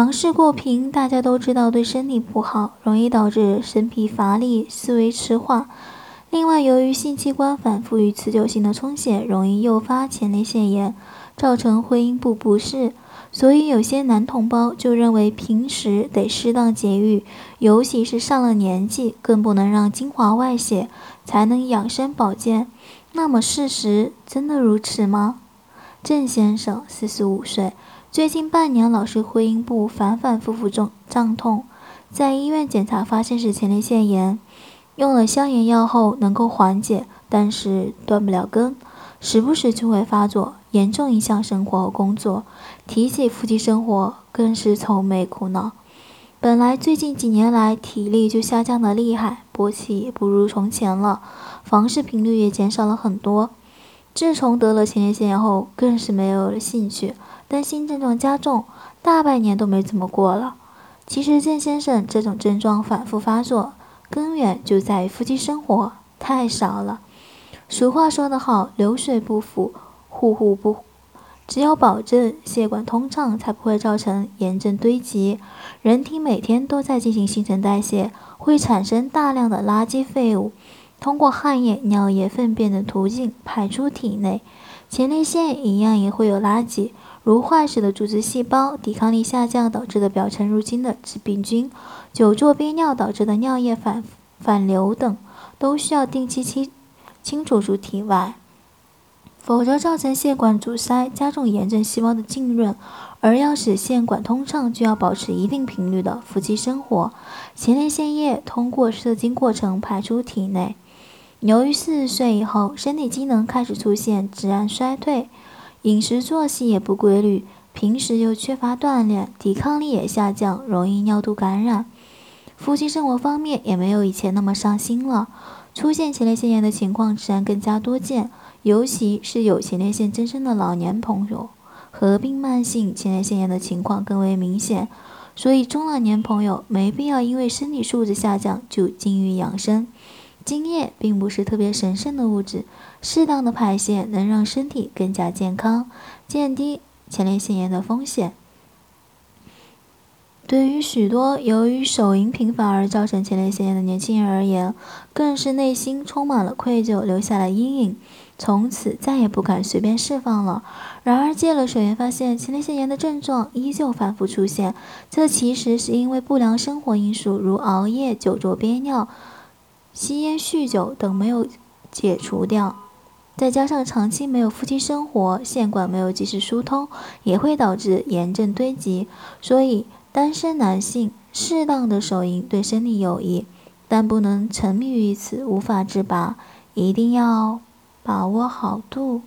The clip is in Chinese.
房事过频，大家都知道对身体不好，容易导致身疲乏力、思维迟缓。另外，由于性器官反复与持久性的充血，容易诱发前列腺炎，造成会阴部不适。所以，有些男同胞就认为平时得适当节育，尤其是上了年纪，更不能让精华外泄，才能养生保健。那么，事实真的如此吗？郑先生，四十五岁。最近半年老是会阴部反反复复肿胀痛，在医院检查发现是前列腺炎，用了消炎药后能够缓解，但是断不了根，时不时就会发作，严重影响生活和工作。提起夫妻生活更是愁眉苦恼。本来最近几年来体力就下降的厉害，勃起也不如从前了，房事频率也减少了很多。自从得了前列腺炎后，更是没有了兴趣。担心症状加重，大半年都没怎么过了。其实郑先生这种症状反复发作，根源就在于夫妻生活太少了。俗话说得好，流水不腐，户户不。只有保证血管通畅，才不会造成炎症堆积。人体每天都在进行新陈代谢，会产生大量的垃圾废物，通过汗液、尿液、粪便等途径排出体内。前列腺一样也会有垃圾。如坏死的组织细胞、抵抗力下降导致的表层入侵的致病菌、久坐憋尿导致的尿液反反流等，都需要定期清清除出体外，否则造成血管阻塞，加重炎症细胞的浸润。而要使腺管通畅，就要保持一定频率的夫妻生活。前列腺液通过射精过程排出体内。由于四十岁以后，身体机能开始出现自然衰退。饮食作息也不规律，平时又缺乏锻炼，抵抗力也下降，容易尿毒感染。夫妻生活方面也没有以前那么上心了，出现前列腺炎的情况自然更加多见，尤其是有前列腺增生的老年朋友，合并慢性前列腺炎的情况更为明显。所以中老年朋友没必要因为身体素质下降就禁欲养生。精液并不是特别神圣的物质，适当的排泄能让身体更加健康，降低前列腺炎的风险。对于许多由于手淫频繁而造成前列腺炎的年轻人而言，更是内心充满了愧疚，留下了阴影，从此再也不敢随便释放了。然而戒了手淫，发现前列腺炎的症状依旧反复出现，这其实是因为不良生活因素，如熬夜、久坐憋尿。吸烟、酗酒等没有解除掉，再加上长期没有夫妻生活，腺管没有及时疏通，也会导致炎症堆积。所以，单身男性适当的手淫对身体有益，但不能沉迷于此无法自拔，一定要把握好度。